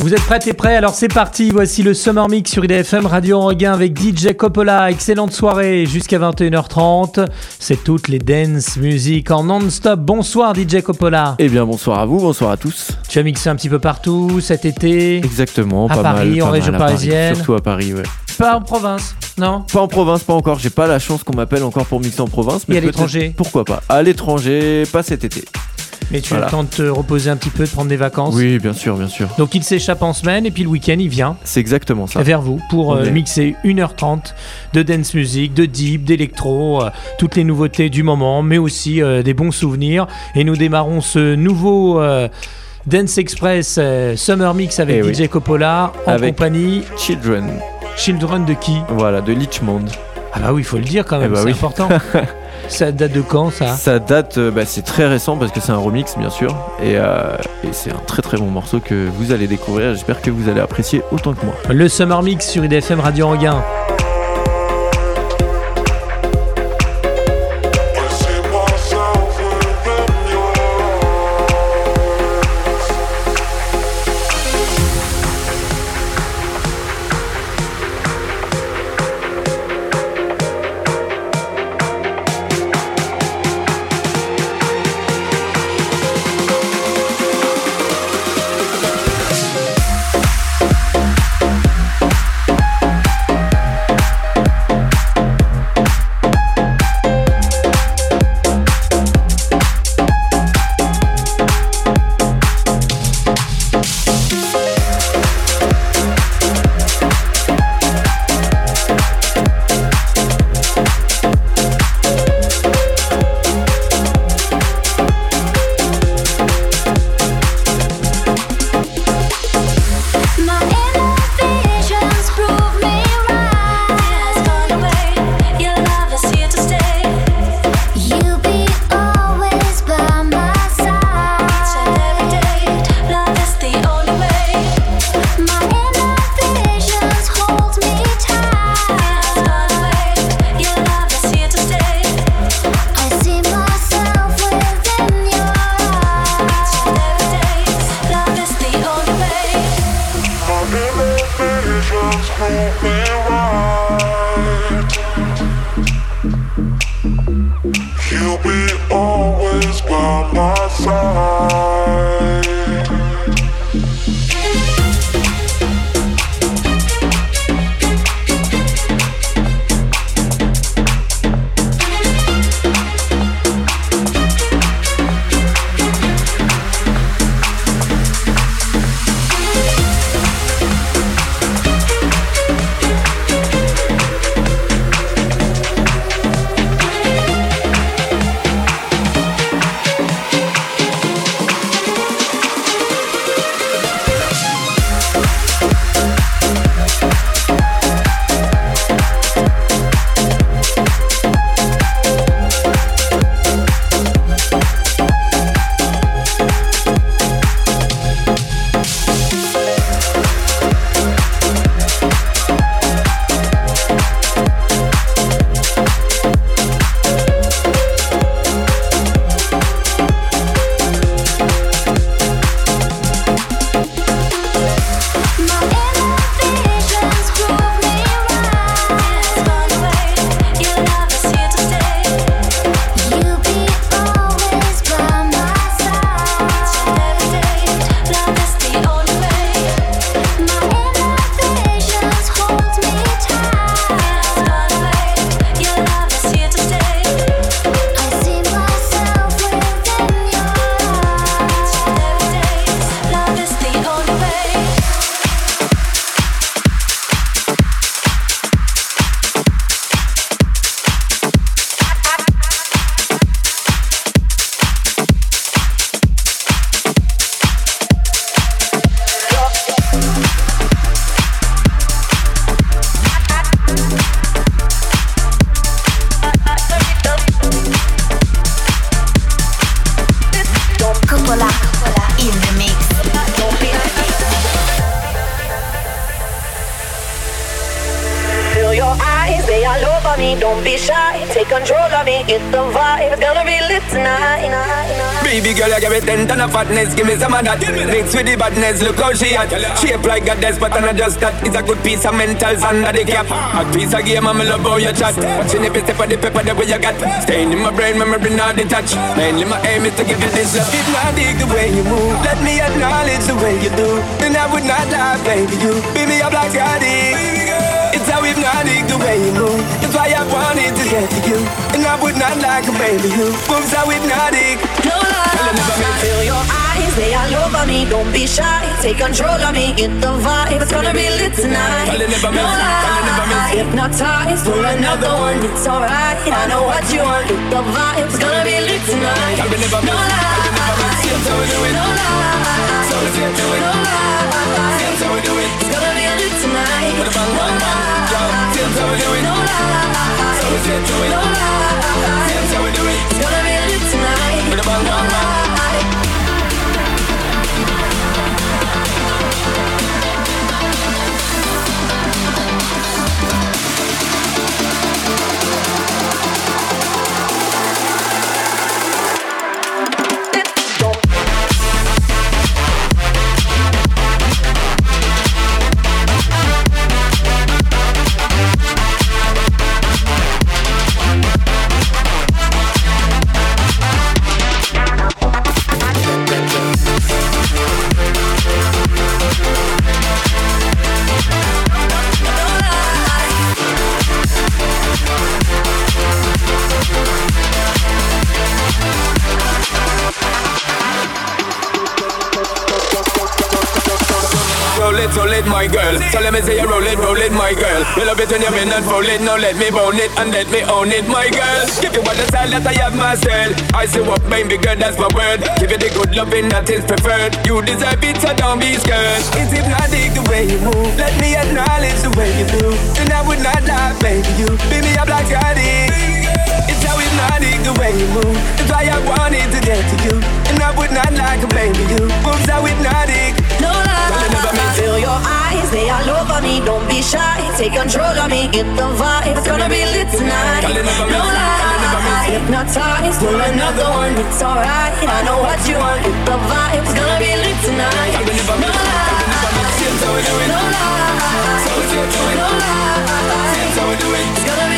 Vous êtes prêts et prêts Alors c'est parti, voici le Summer Mix sur IDFM Radio en regain avec DJ Coppola. Excellente soirée jusqu'à 21h30. C'est toutes les dance music en non-stop. Bonsoir DJ Coppola. Eh bien bonsoir à vous, bonsoir à tous. Tu as mixé un petit peu partout cet été Exactement, À pas Paris, mal. en pas région mal à Paris, parisienne. Surtout à Paris, ouais. Pas en province, non Pas en province, pas encore. J'ai pas la chance qu'on m'appelle encore pour mixer en province. Et à l'étranger Pourquoi pas À l'étranger, pas cet été. Mais tu as le temps de te reposer un petit peu, de prendre des vacances. Oui, bien sûr, bien sûr. Donc il s'échappe en semaine et puis le week-end il vient C'est exactement ça. vers vous pour euh, mixer 1h30 de dance music, de deep, d'électro, euh, toutes les nouveautés du moment, mais aussi euh, des bons souvenirs. Et nous démarrons ce nouveau Dance Express Summer Mix avec Eh DJ oui. Coppola en Avec- compagnie Children, Children de qui? Voilà, de Lichmond. Ah bah oui, il faut le dire quand même, Eh bah c'est oui. important. ça date de quand ça? Ça date, euh, bah, c'est très récent parce que c'est un remix, bien sûr. Et, euh, et c'est un très très bon morceau que vous allez découvrir. J'espère que vous allez apprécier autant que moi. Le Summer Mix sur IDFM Radio Anguin. Fatness, give me some of that. Mix with the badness, look how she hot. Shape like desk, but I'm not just that. It's a good piece of mentals under the cap. A piece of game, I'm love how you chat. Watching every step of the pepper, the way you got. Staying in my brain, memory not detached. Mainly my aim is to give you this love. If not dig the way you move, let me acknowledge the way you do. Then I would not lie, baby. You beat me up like Scotty. It's how hypnotic the way you move. It's why I wanted to get to you. And I would not like a baby who moves so hypnotic. No lie, feel your eyes, they all over me. Don't be shy, take control of me. Get the vibe, it's gonna be lit tonight. Tell it never No miss, tell it never miss. lie, hypnotized, pull another one. It's alright, I know what you want. Get the vibe, it's gonna be lit tonight. Tell it never No miss, tell it never lie, That's how we do it. no lie, So let's get to it. no lie. How we do it. It's gonna be lit tonight. With a bang, bang, bang. How we do it. No lie, So let's get to it. no lie. How we do it. It's gonna be lit tonight. With a No bang, bang. lie. Let me say you roll it, roll it, my girl. You love it when you bend and fold it. Now let me bone it and let me own it, my girl. Give you all the style that I have myself. I say what, baby girl, that's my word. Give you the good loving that is preferred. You deserve it, so don't be scared. It's hypnotic the way you move. Let me acknowledge the way you do. And I would not lie, baby. You beat me up like Scotty. It's how hypnotic the way you move. It's why I wanted to get to you. And I would not like a baby. You move so hypnotic. Feel your eyes, they all over me. Don't be shy, take control of me. Get the vibe, it's gonna be lit tonight. No hypnotized, pull another one. It's alright, I know what you want. Get the vibe, it's gonna be lit tonight. No miss, tell me never miss. lie, That's how we do it. no lie, So let's get to it. no lie. That's how we do it. It's gonna be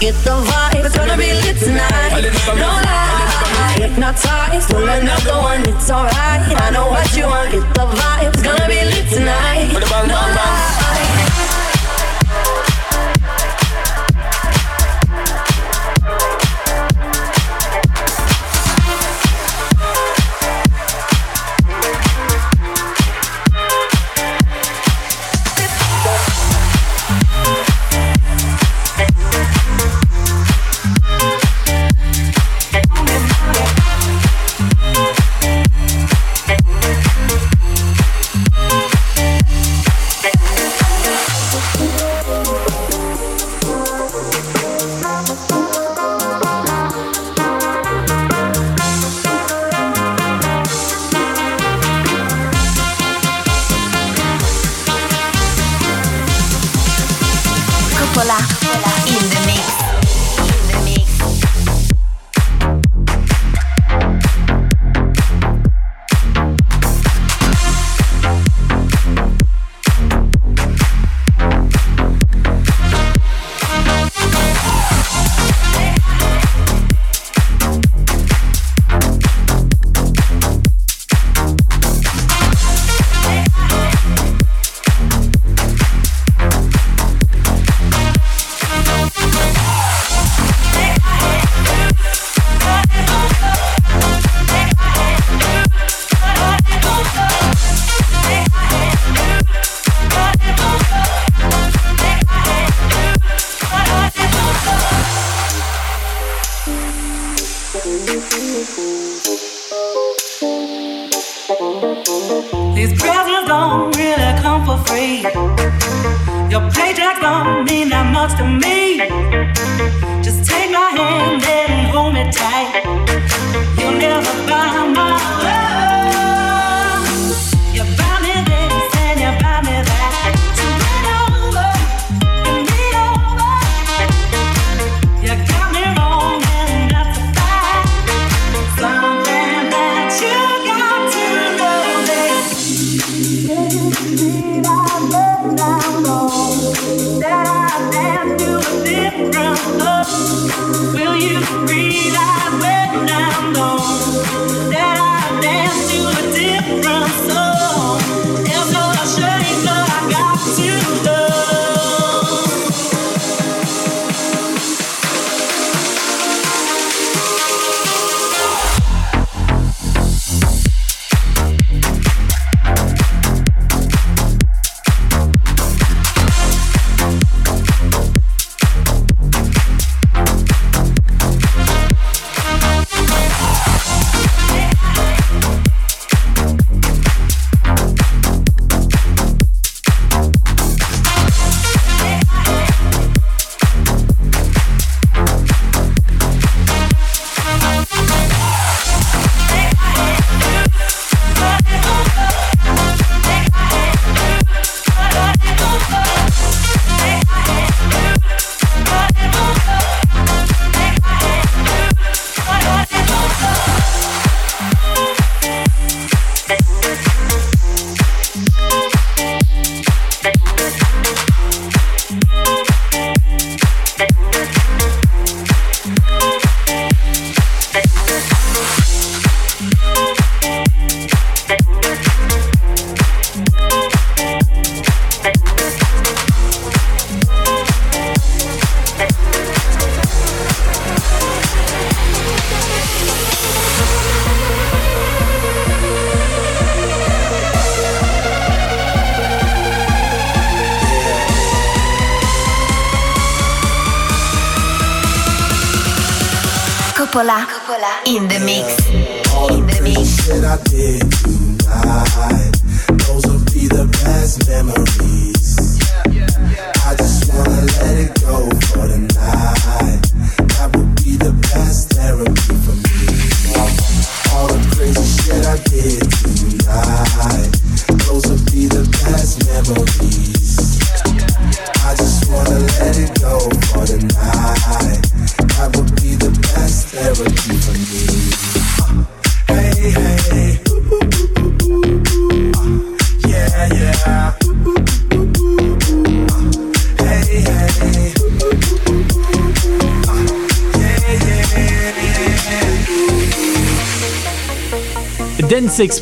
Get the vibe, it's gonna be lit tonight. No lie, hypnotized, pull another one. It's alright, I know what you want. Get the vibe, it's gonna be lit tonight. With a bang, No lie.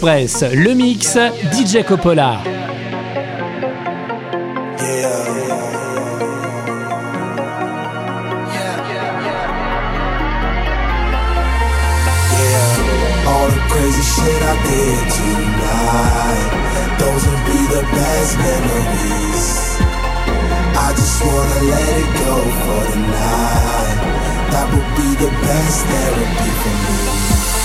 Express, le mix DJ Coppola. crazy shit I did tonight. Those would be the best memories. I just wanna let it go for the night. That would be the best therapy for me.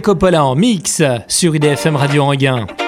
Coppola en mix sur IDFM Radio Anguin.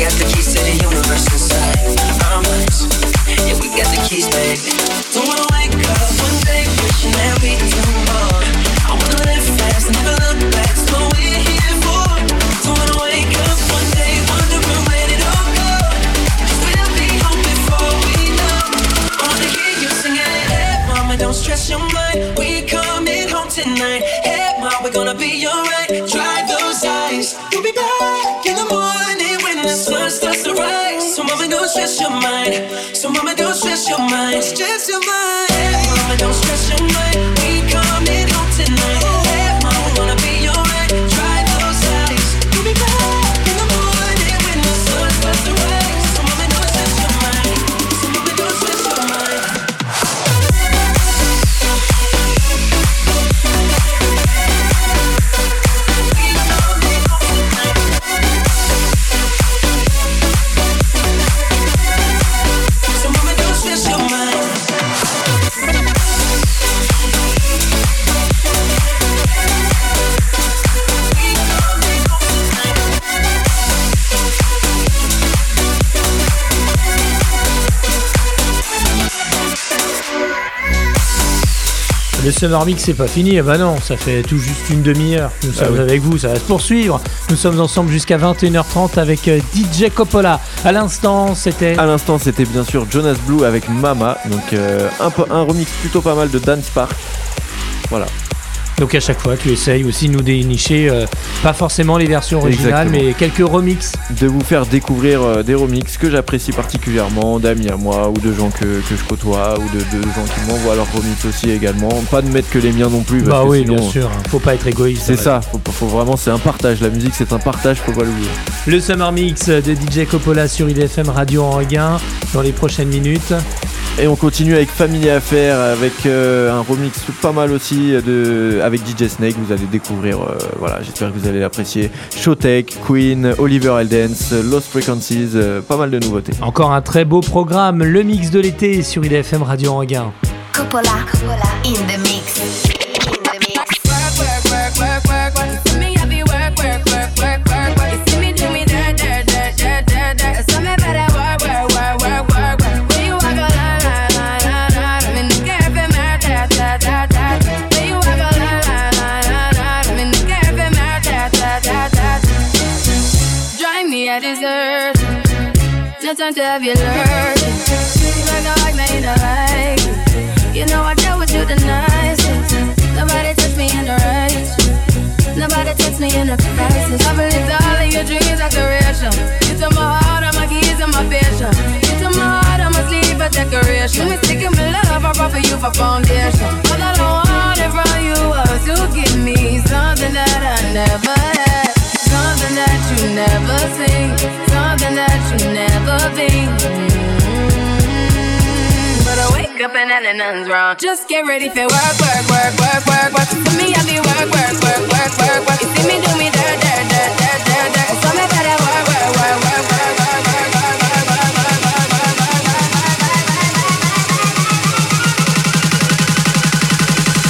Got the keys to the universe inside our minds. Yeah, we got the keys, baby. Don't wanna wake up one day wishing that we do more. I wanna live fast never look back. It's what we're here for. Don't wanna wake up one day wondering where it all go. We'll be home before we know. I wanna hear you singing. Hey, mama, don't stress your mind. We coming home tonight. Hey, mom, we're gonna be alright. just your mind. Le Summer Mix c'est pas fini, ah bah non, ça fait tout juste une demi-heure. Nous sommes oui. avec vous, ça va se poursuivre. Nous sommes ensemble jusqu'à 21h30 avec euh, DJ Coppola. À l'instant, c'était À l'instant, c'était bien sûr Jonas Blue avec Mama, donc euh, un, un remix plutôt pas mal de Dance Park. Voilà. Donc à chaque fois tu essayes aussi de nous dénicher euh, pas forcément les versions originales Exactement. mais quelques remixes. de vous faire découvrir euh, des remixes que j'apprécie particulièrement, d'amis à moi ou de gens que, que je côtoie ou de, de gens qui m'envoient leurs remixes aussi également. Pas de mettre que les miens non plus. parce Bah que oui, sinon, bien sûr, hein. faut pas être égoïste. C'est ça, faut, faut vraiment, c'est un partage. La musique, c'est un partage, faut pas l'oublier. Le Summer Mix de DJ Coppola sur IDFM Radio en Regain dans les prochaines minutes. Et on continue avec Family Affair, avec euh, un remix pas mal aussi de, avec DJ Snake. Vous allez découvrir, euh, voilà, j'espère que vous allez l'apprécier. Showtech, Queen, Oliver Eldens, Lost Frequencies, euh, pas mal de nouveautés. Encore un très beau programme, le mix de l'été sur IDFM Radio en Regain. Coppola, in the mix. No time to have you lurking. Like I like, now you don't like it. You know I dealt with you the nicest. Nobody touched me in the right. Nobody touched me in the crisis. I believed all of your dreams are duration. You took my heart, all my keys, and my vision. You took my heart, I'm asleep a decoration. We sticking my love, I brought for you for foundation. All I wanted from you was to give me something that I never had something that you never see, something that you never be. Mm-hmm. But I wake up and nothing's wrong. Just get ready for work, work, work, work, work, work. For me, I be work, work, work, work, work, work. You see me do me dirt, dirt, dirt, dirt, dirt, dirt. So me better work, work, work, work, work, work, work.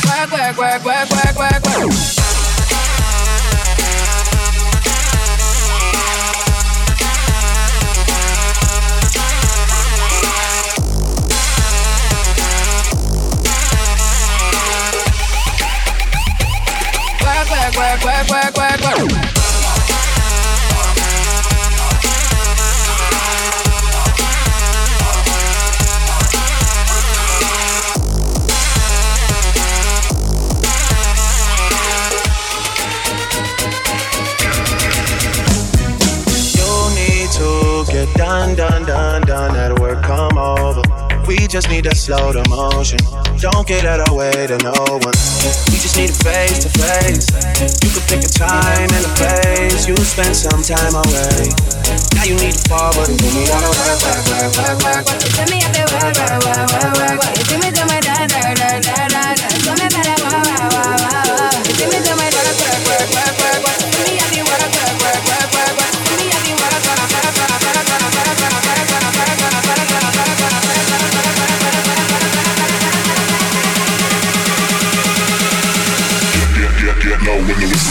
Work, work, work, work, work, work. work, work, work, work. Done, done, done, done at work, come over. We just need to slow the motion. Don't get out of way to no one. We just need a face to face. You could pick a time and a place. You spend some time away. Now you need to fall, but you need all the work, work, work, work, work. Send me out there, work, work, work, work, work. You see me do my da, da, da, da.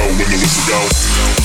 go when you listen go.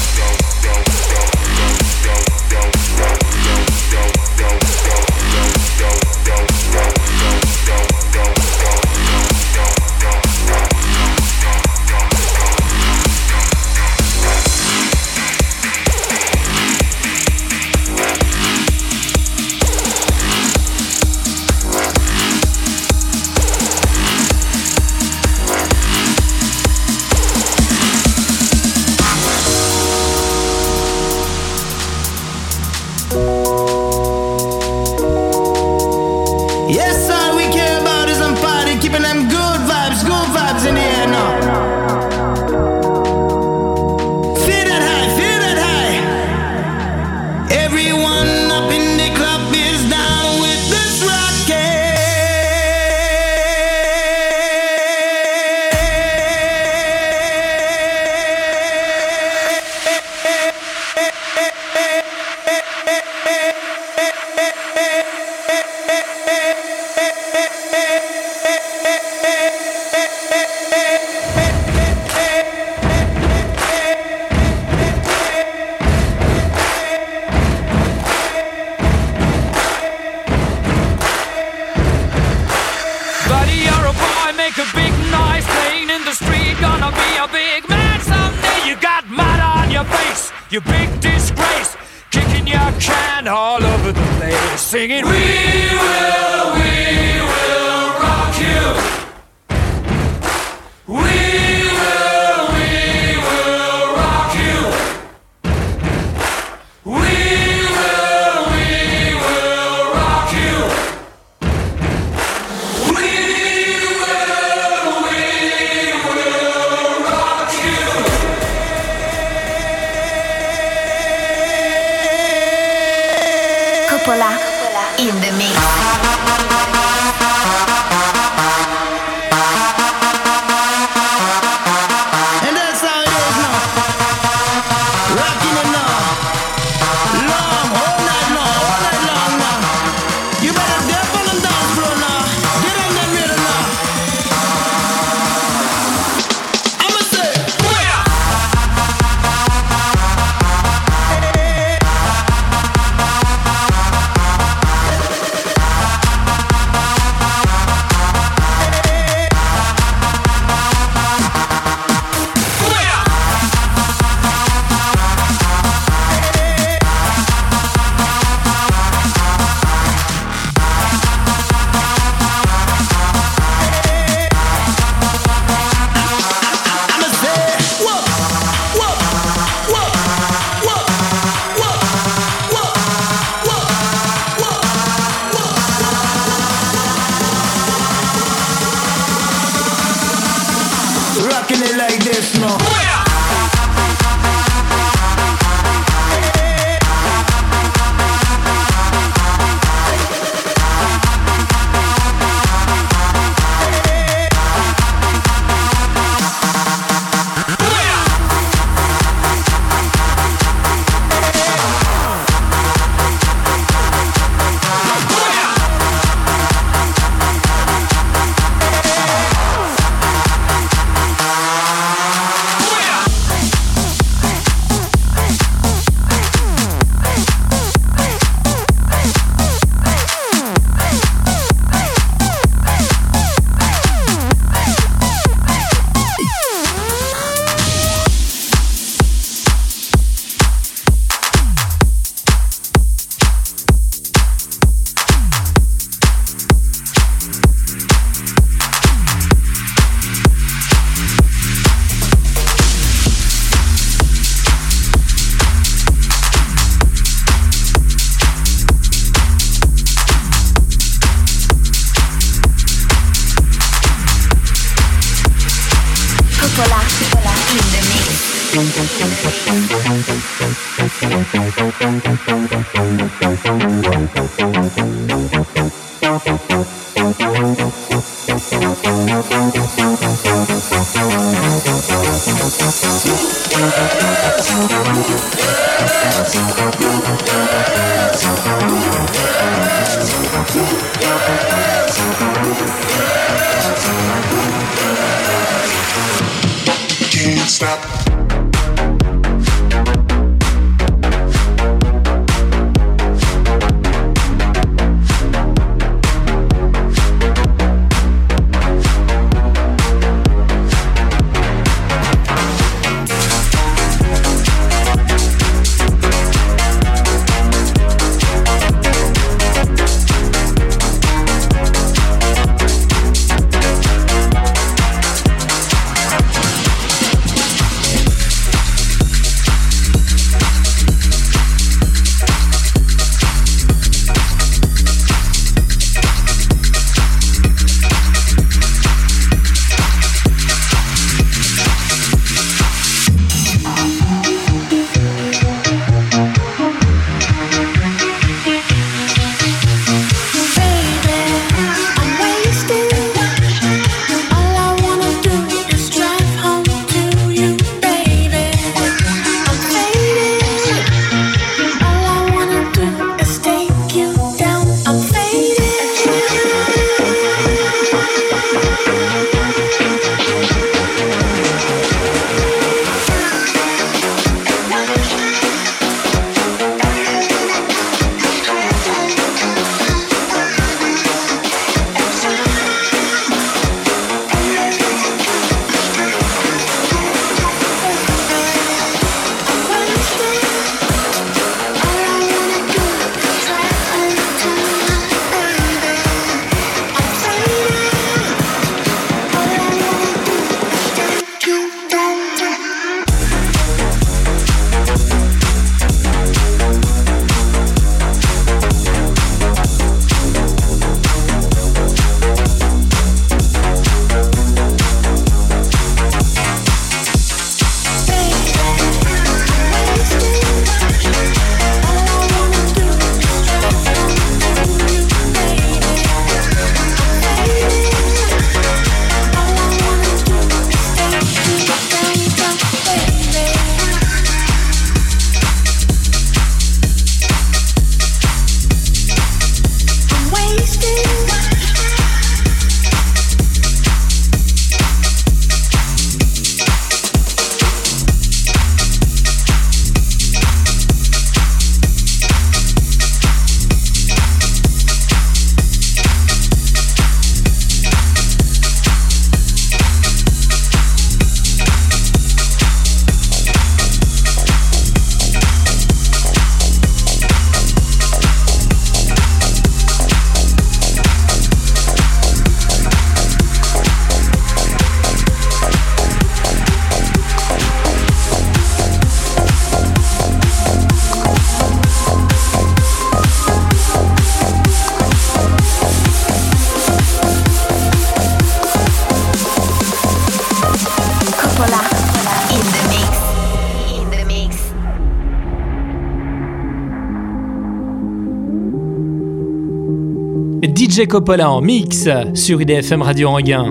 DJ Coppola en mix sur IDFM Radio Anguin.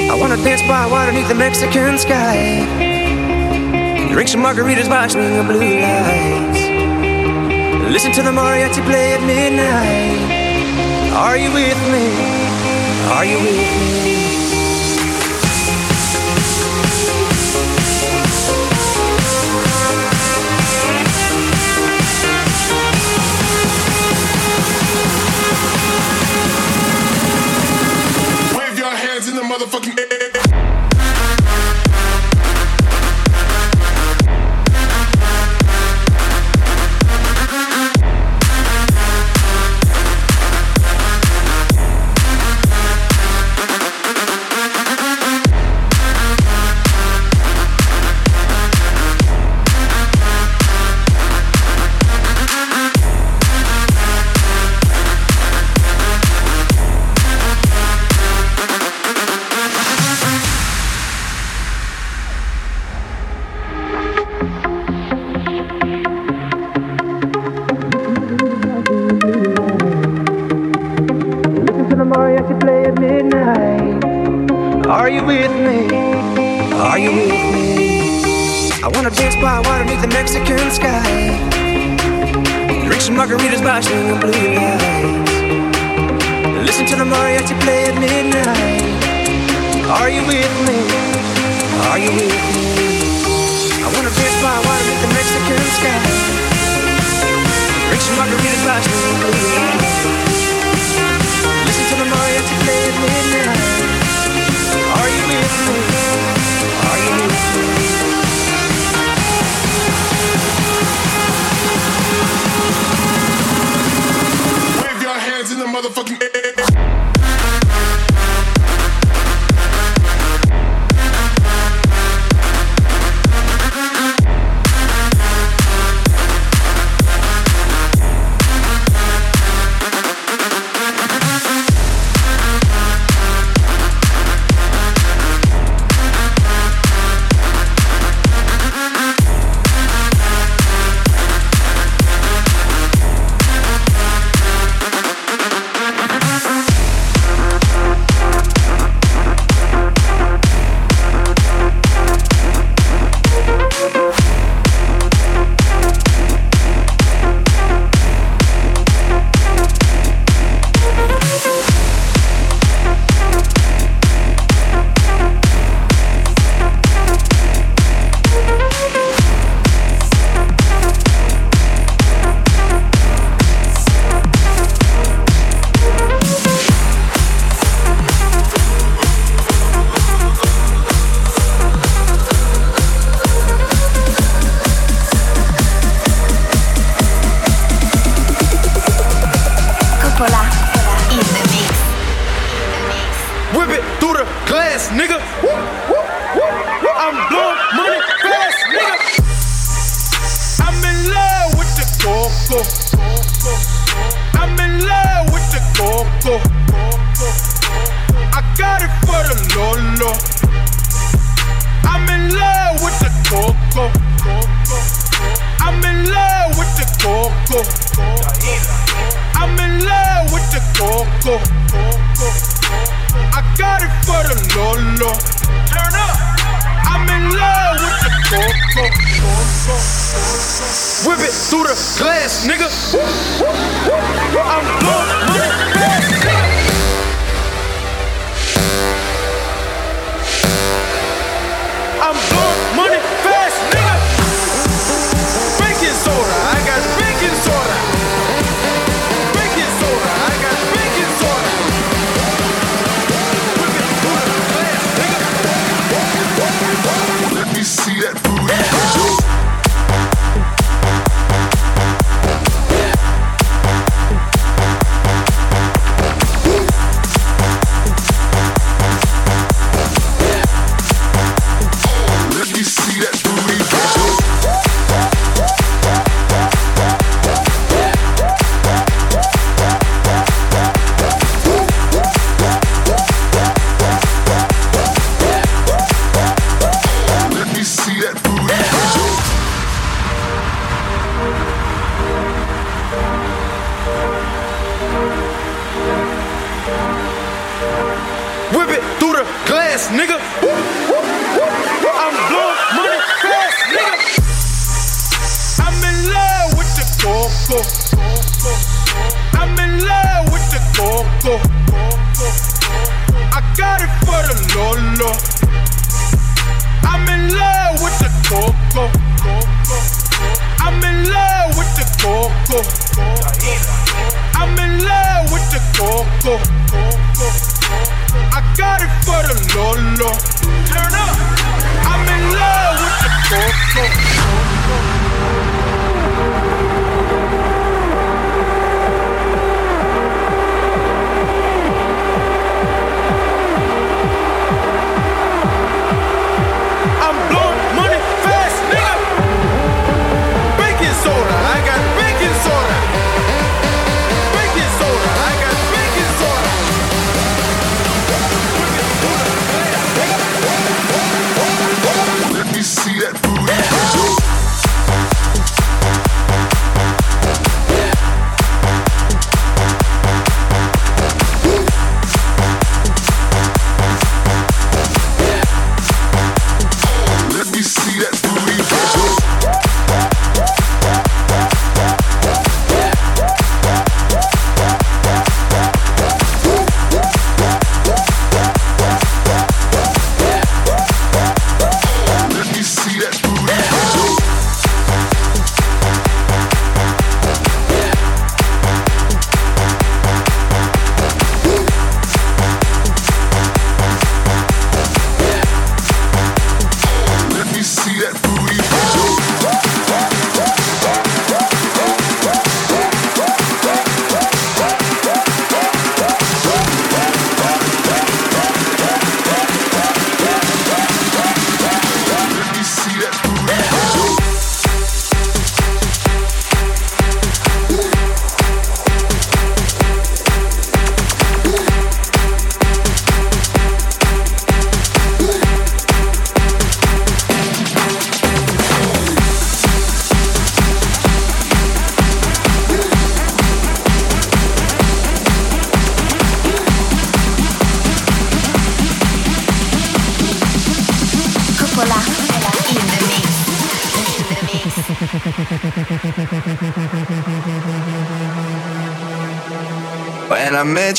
I wanna dance by water beneath the Mexican sky. Drink some margaritas watching the blue lights. Listen to the mariachi play at midnight. Are you with me? Are you with me? Motherfucking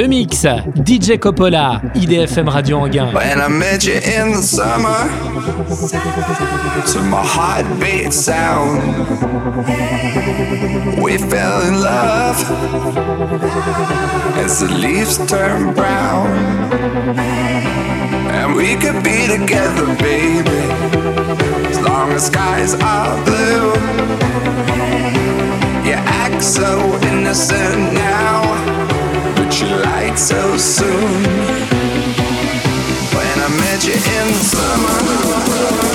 Le mix, DJ Coppola, IDFM Radio Anguin. When I met you in the summer, to my heartbeat sound, we fell in love as the leaves turn brown. And we could be together, baby, as long as skies are blue. You act so innocent now, you lied so soon. When I met you in the summer.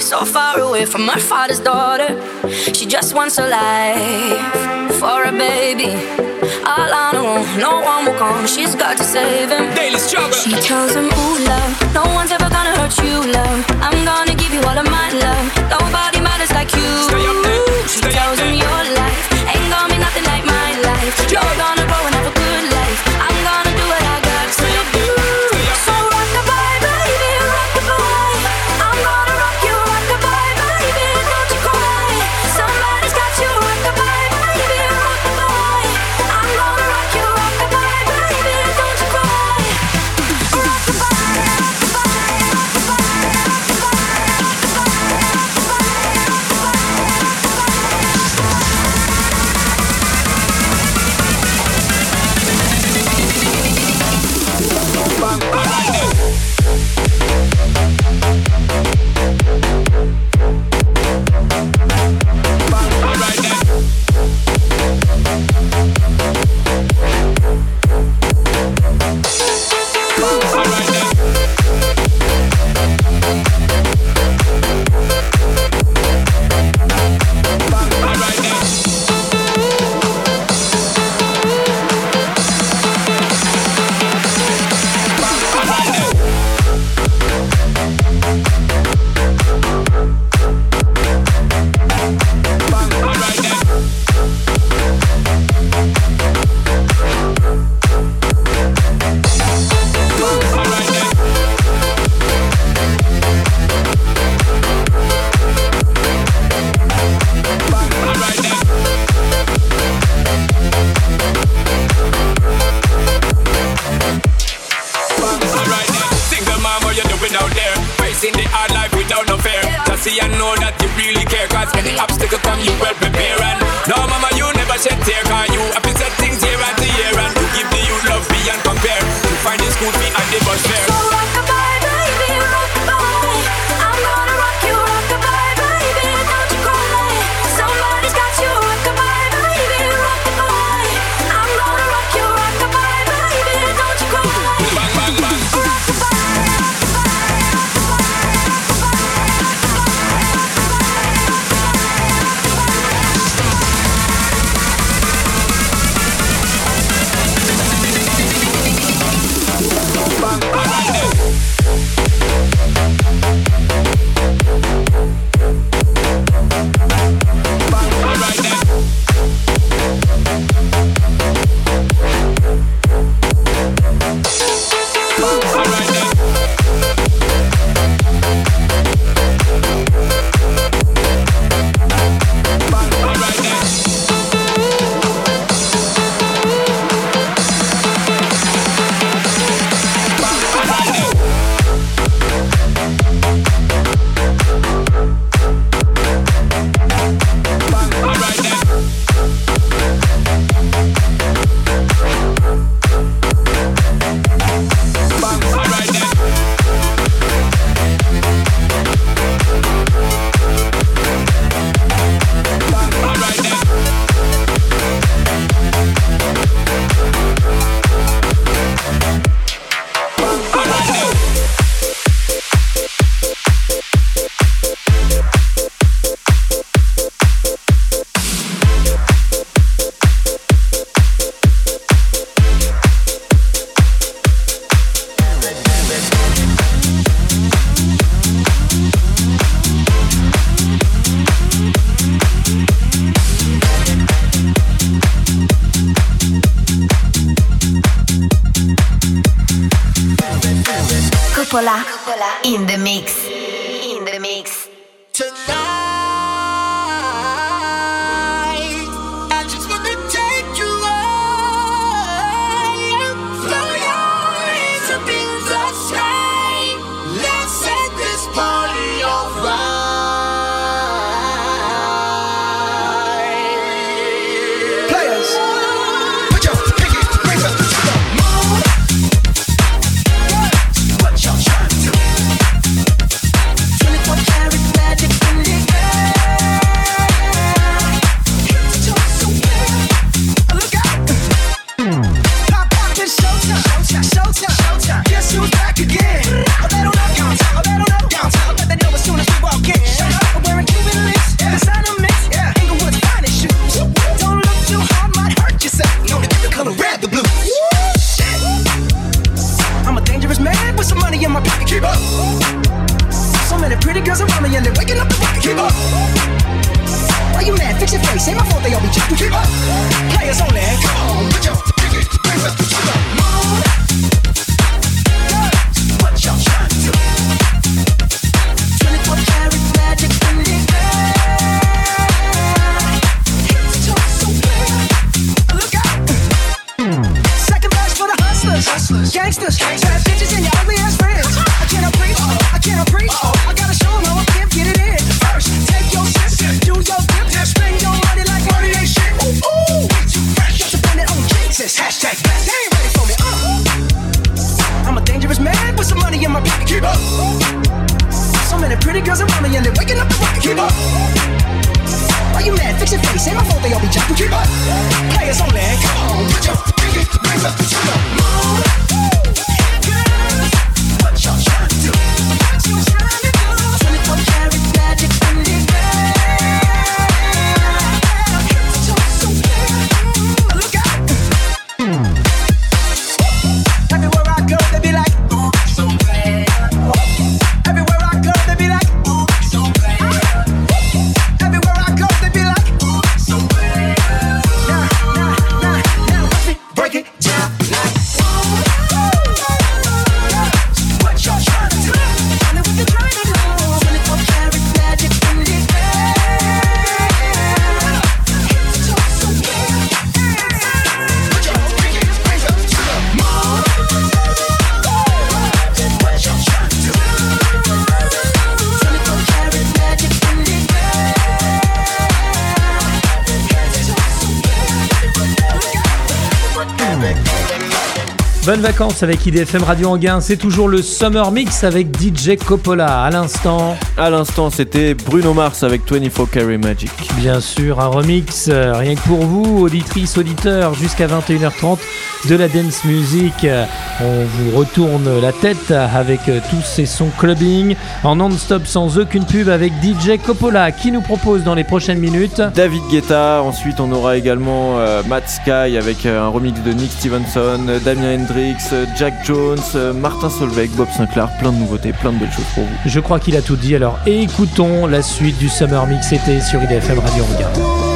so far away from her father's daughter. She just wants a life for a baby. All on her own, no one will come. She's got to save him. Daily struggle. She tells him, Ooh, love, no one's ever gonna hurt you, love. I'm gonna give you all of my love. Nobody matters like you. Stay up there. Stay she tells him, Your life ain't gonna be nothing like my life. You're gonna grow avec IDFM Radio Anguin. C'est toujours le Summer Mix avec DJ Coppola. À l'instant. À l'instant, c'était Bruno Mars avec 24 Carry Magic. Bien sûr, un remix euh, rien que pour vous, auditrices, auditeurs, jusqu'à 21h30 de la dance music. On vous retourne la tête avec tous ces sons clubbing en non-stop sans aucune pub avec DJ Coppola qui nous propose dans les prochaines minutes David Guetta. Ensuite, on aura également euh, Matt Sky avec euh, un remix de Nick Stevenson, euh, Damien Hendrix, Jack Jones, Martin Solveig, Bob Sinclair. Plein de nouveautés, plein de belles choses pour vous. Je crois qu'il a tout dit. Alors écoutons la suite du Summer Mix été sur IDFM Radio Regarde.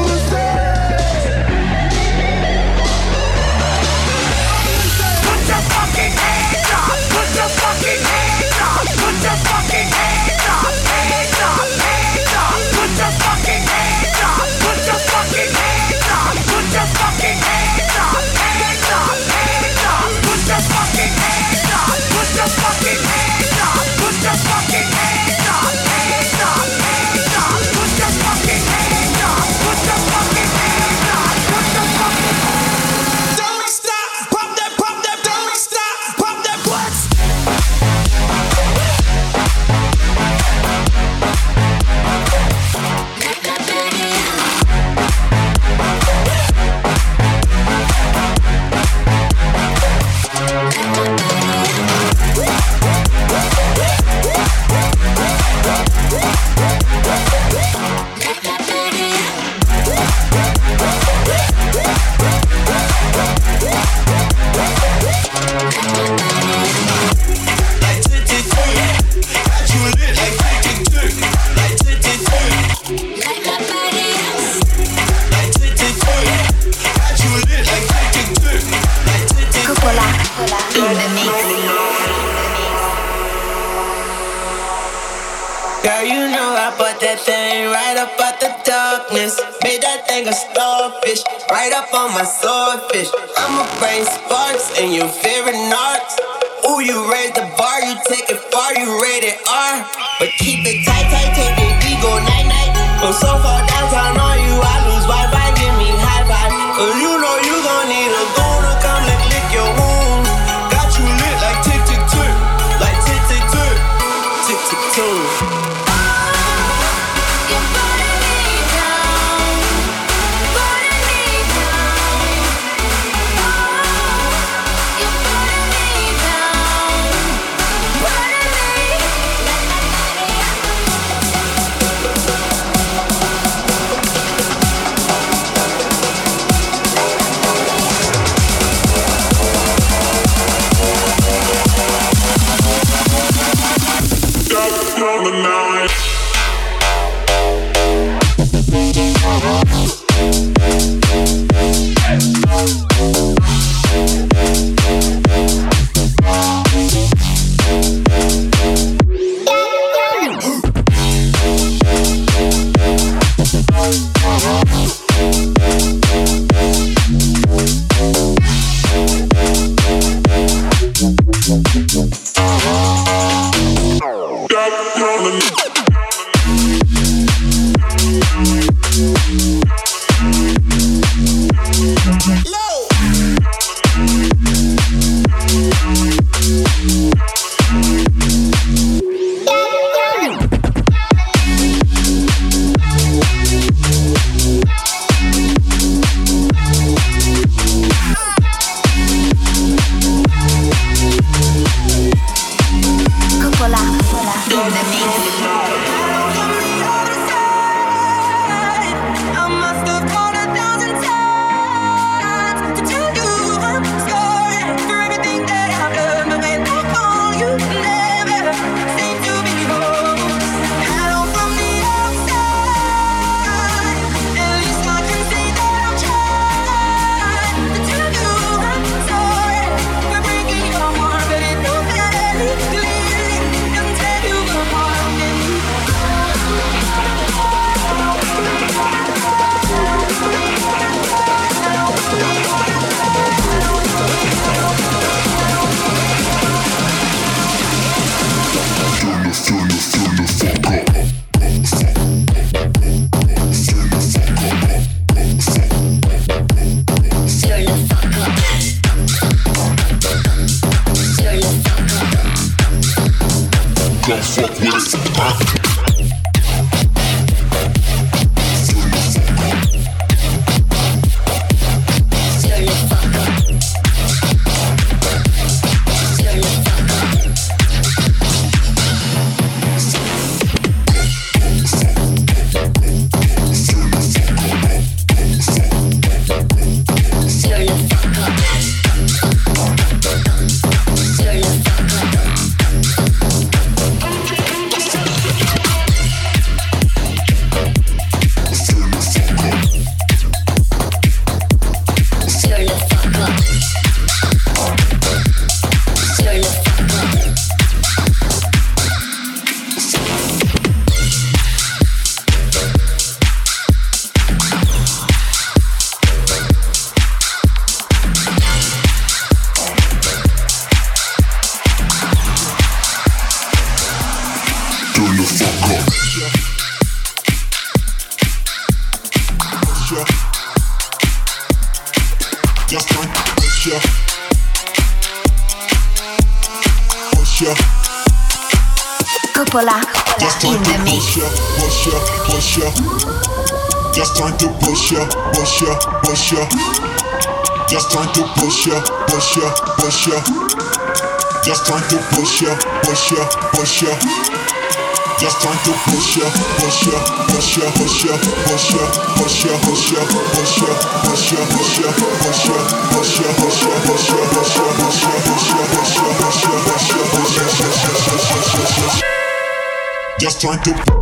Just trying to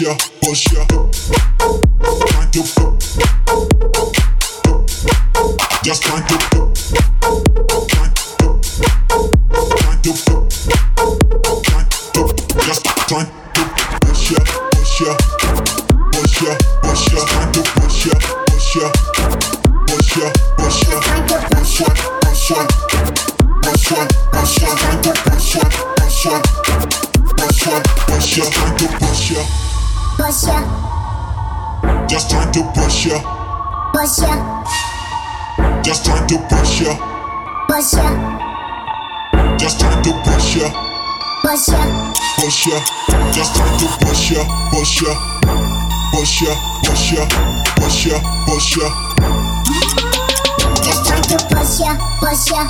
ya, push ya, just trying to push ya, push ya, just trying to push ya, push ya, push ya, just trying to push ya, push ya, push ya, push ya, push ya, push ya. just trying to push ya, push ya,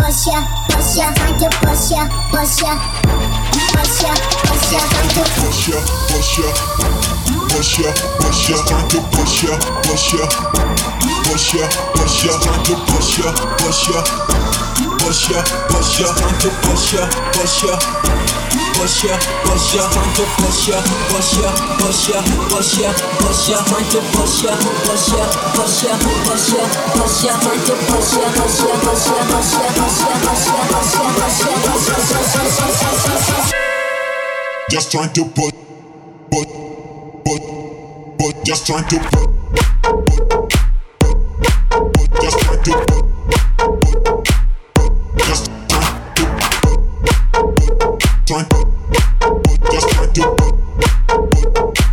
push ya, push ya, trying to push ya, push ya, push ya, push ya, trying to push ya, push ya, push ya, push ya, trying to push ya, push ya, push ya, push ya, trying to push ya, push ya, push ya, push ya, trying to push ya, push ya. Push ya, push ya, trying to push ya, push ya, push ya, push ya, push ya, trying to push ya, push ya, push ya, push ya, push ya, trying to push ya, push ya, push ya, push ya, push ya, push ya, push ya, push ya, push ya, push ya, push ya. Just trying to put, put, put, put, just trying to just trying to just trying to just trying to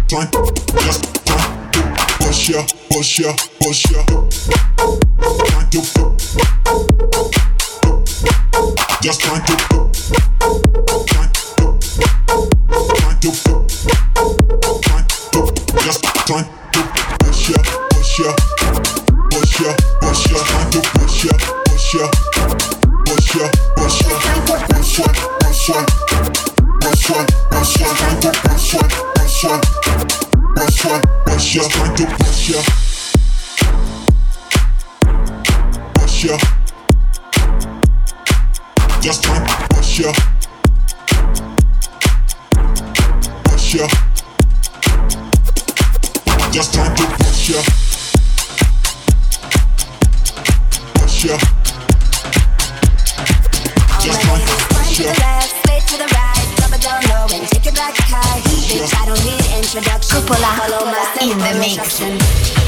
just trying to push ya, push ya, push ya, ya. Push ya. Just trying to push ya. Split to the right, drop it down low and take it back high. Bitch, I don't need introduction. Coppola Follow in the follow mix.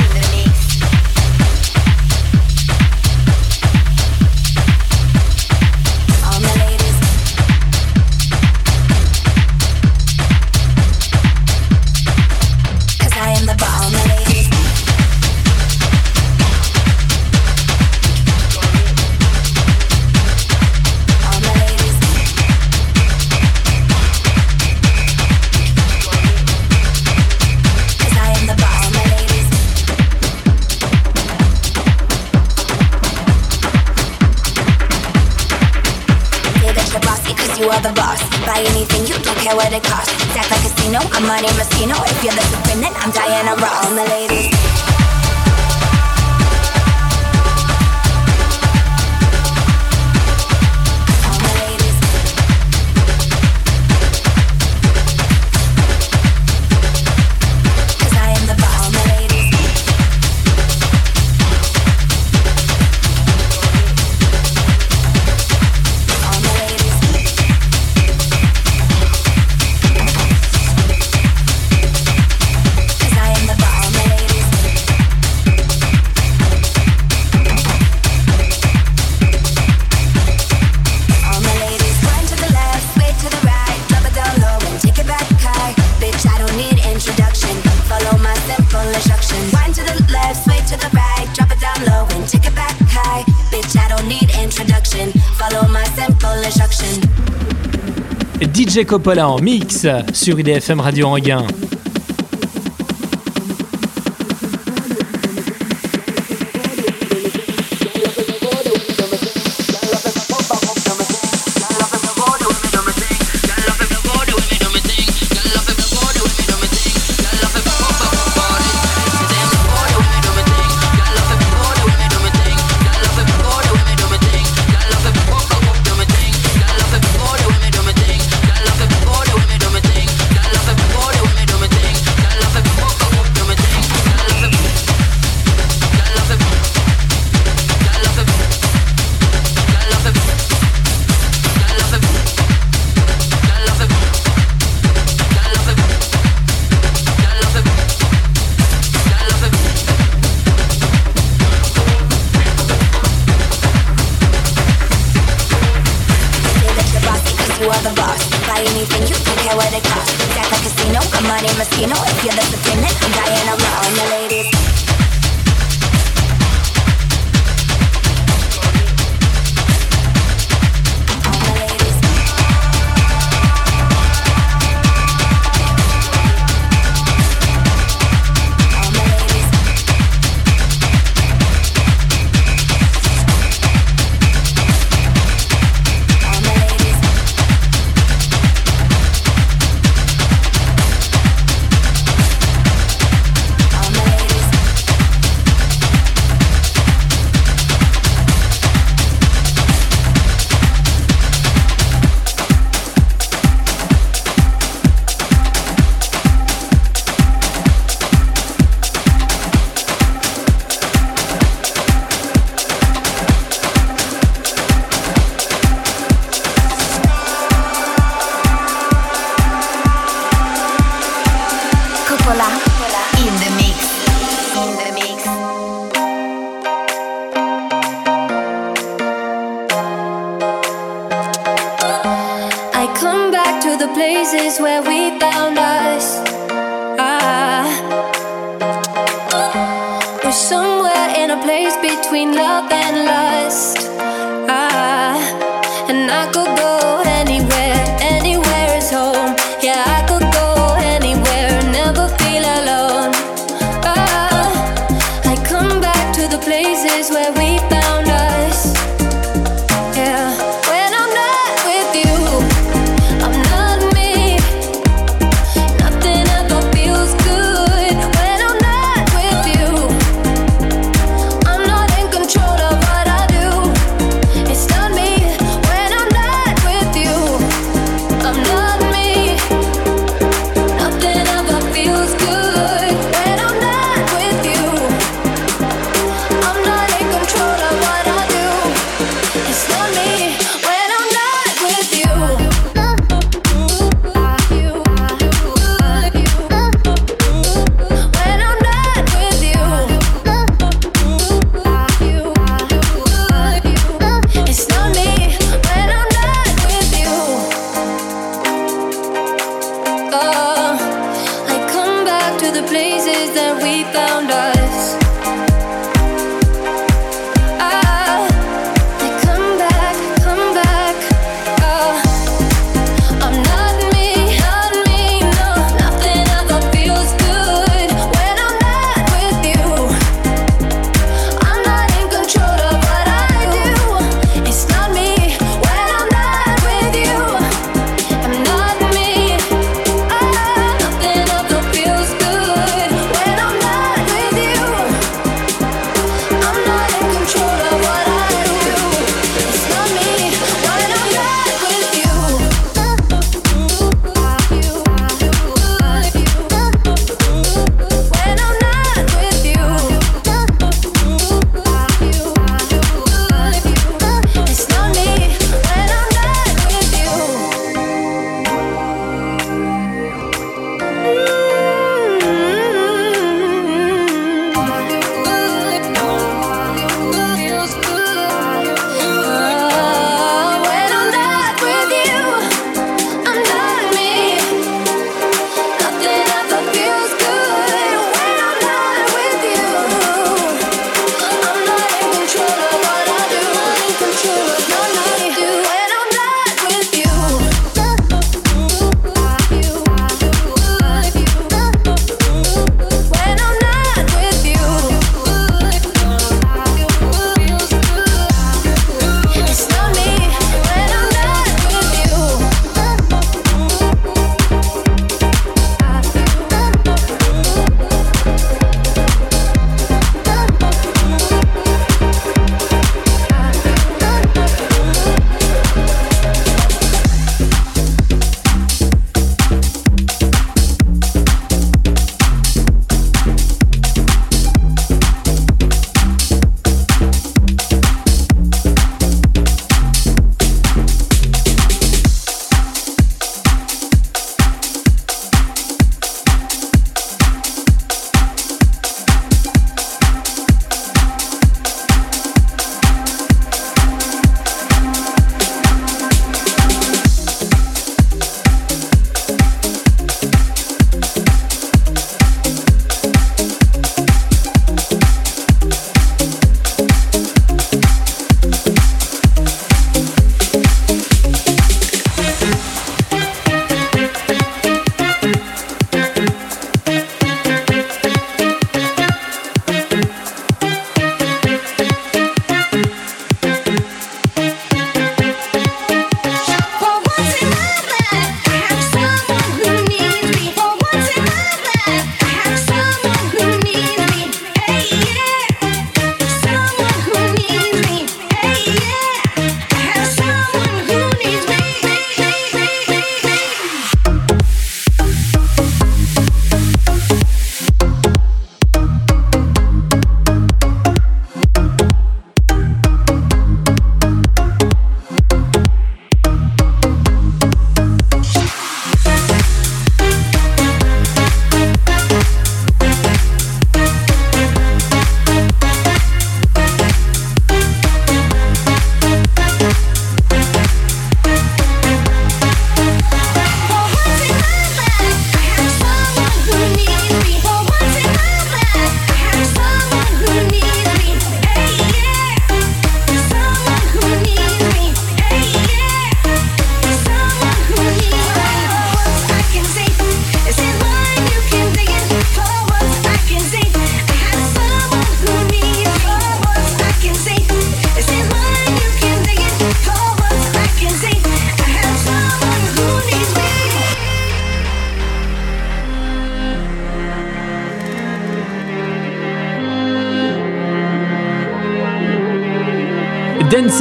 Coppola en mix sur IDFM Radio Anguin. the couch. It's like a casino, come on in, If you're the supreme, I'm dying alone. The ladies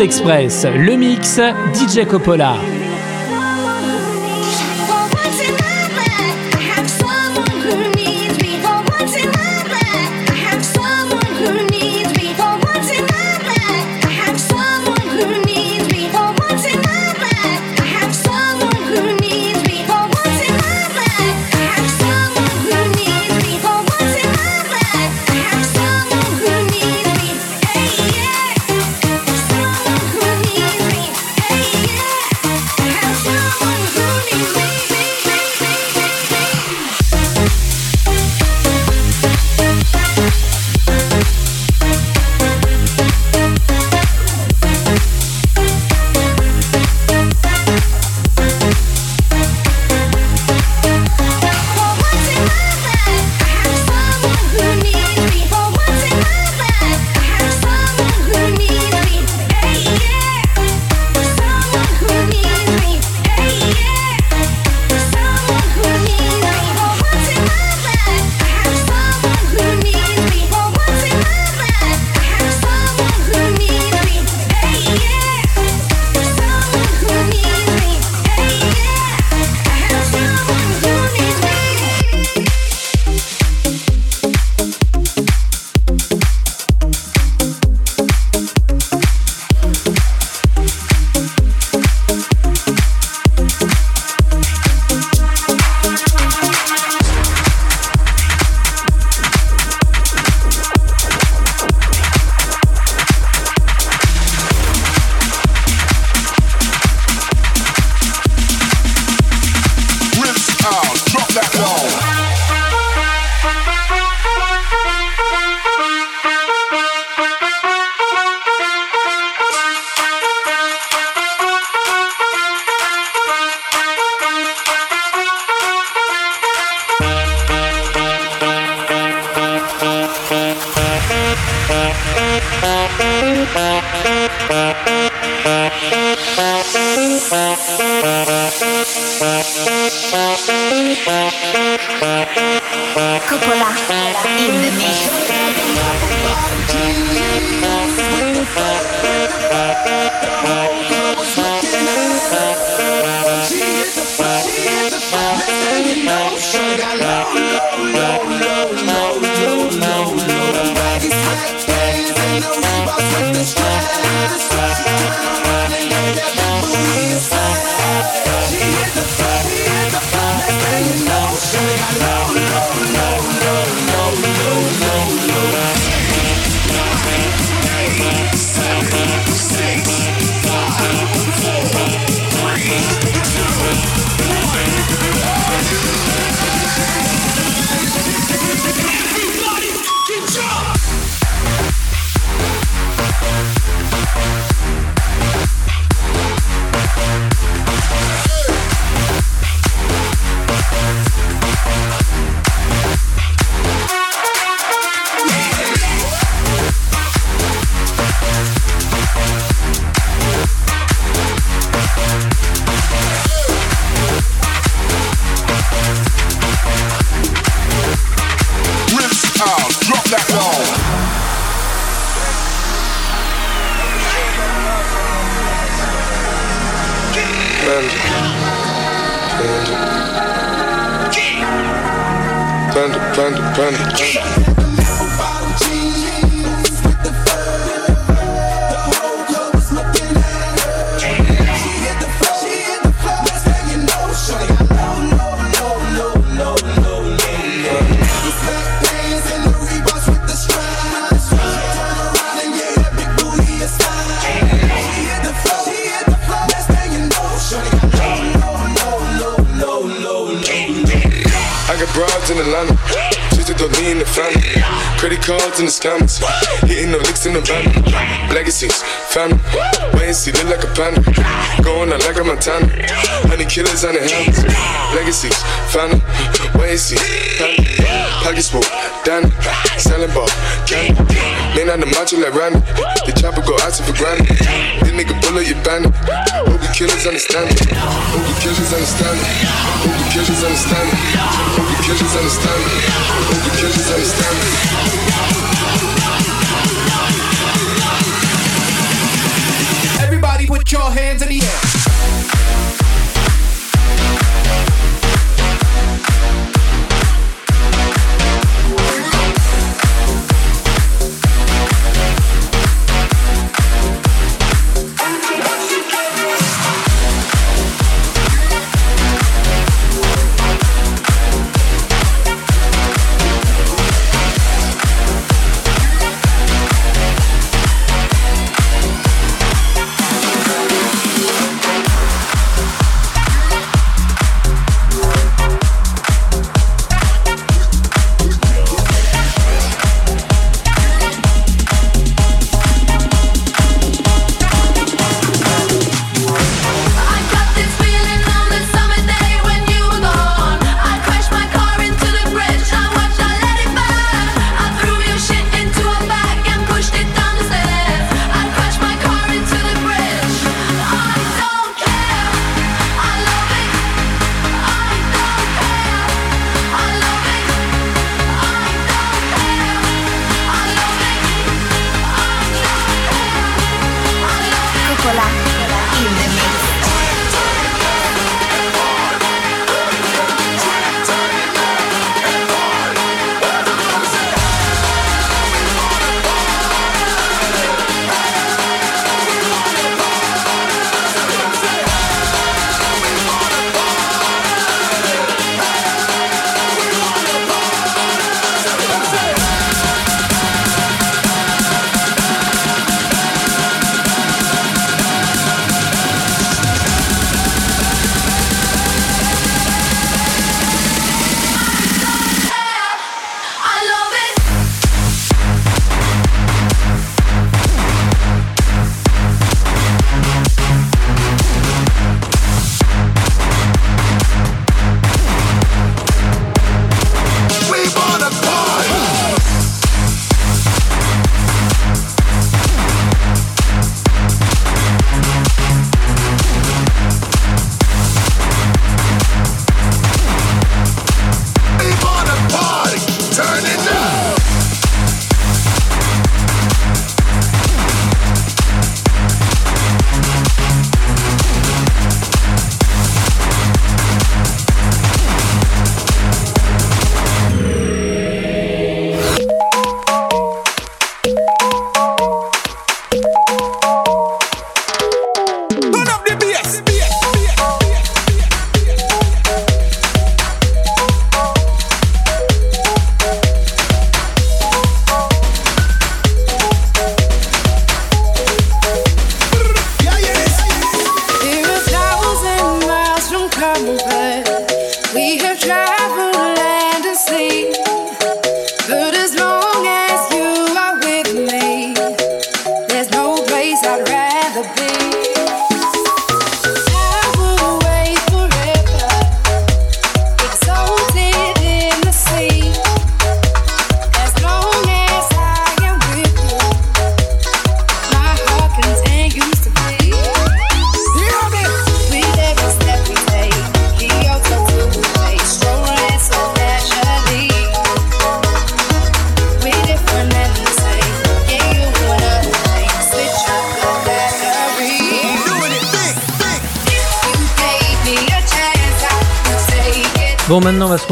Express, le mix, DJ Coppola. Credit cards in the scammers. Hitting the licks in the van. Legacies, family. Wait and see, look like a panda. Going out like a Montana. Honey killers on the helmets. Legacies, family. Wait and see, family. Pocket smoke, Danny. Selling ball, candy. Man on the macho like Randy. The chopper go out for granted. This nigga bullet your bandit. Killers understand it. Hope the killers understand it. Hope the killers understand it. Hope the killers understand it. Hope the killers understand it. Put your hands in the air.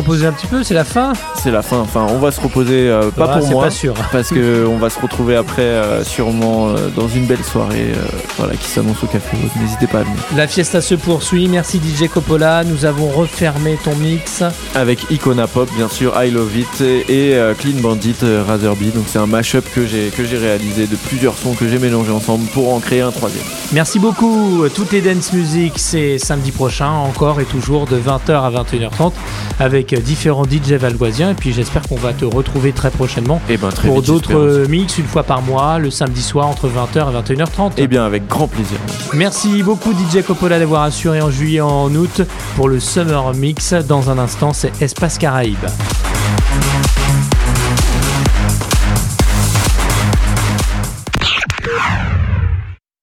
Reposer un petit peu, c'est la fin. C'est la fin. Enfin, on va se reposer, euh, pas Ah, pour moi, pas sûr. parce que on va se retrouver après, euh, sûrement euh, dans une belle soirée, voilà, qui s'annonce au café. N'hésitez pas à venir. La fiesta se poursuit. Merci DJ Coppola. Nous avons refermé ton mix. Avec Icona Pop, bien sûr, I Love It et Clean Bandit Razorbeat. Donc c'est un mashup que j'ai que j'ai réalisé de plusieurs sons que j'ai mélangés ensemble pour en créer un troisième. Merci beaucoup. Toutes les dance music, c'est samedi prochain, encore et toujours de 20h à 21h30 avec différents DJ valgoisiens. Et puis j'espère qu'on va te retrouver très prochainement Et ben très pour d'autres euh, mix une fois par mois, le samedi soir entre 20h et 21h30. Eh bien avec grand plaisir. Merci beaucoup DJ Coppola d'avoir assuré en juillet en août pour le Summer Mix. Dans un instant, c'est Espace Caraïbes.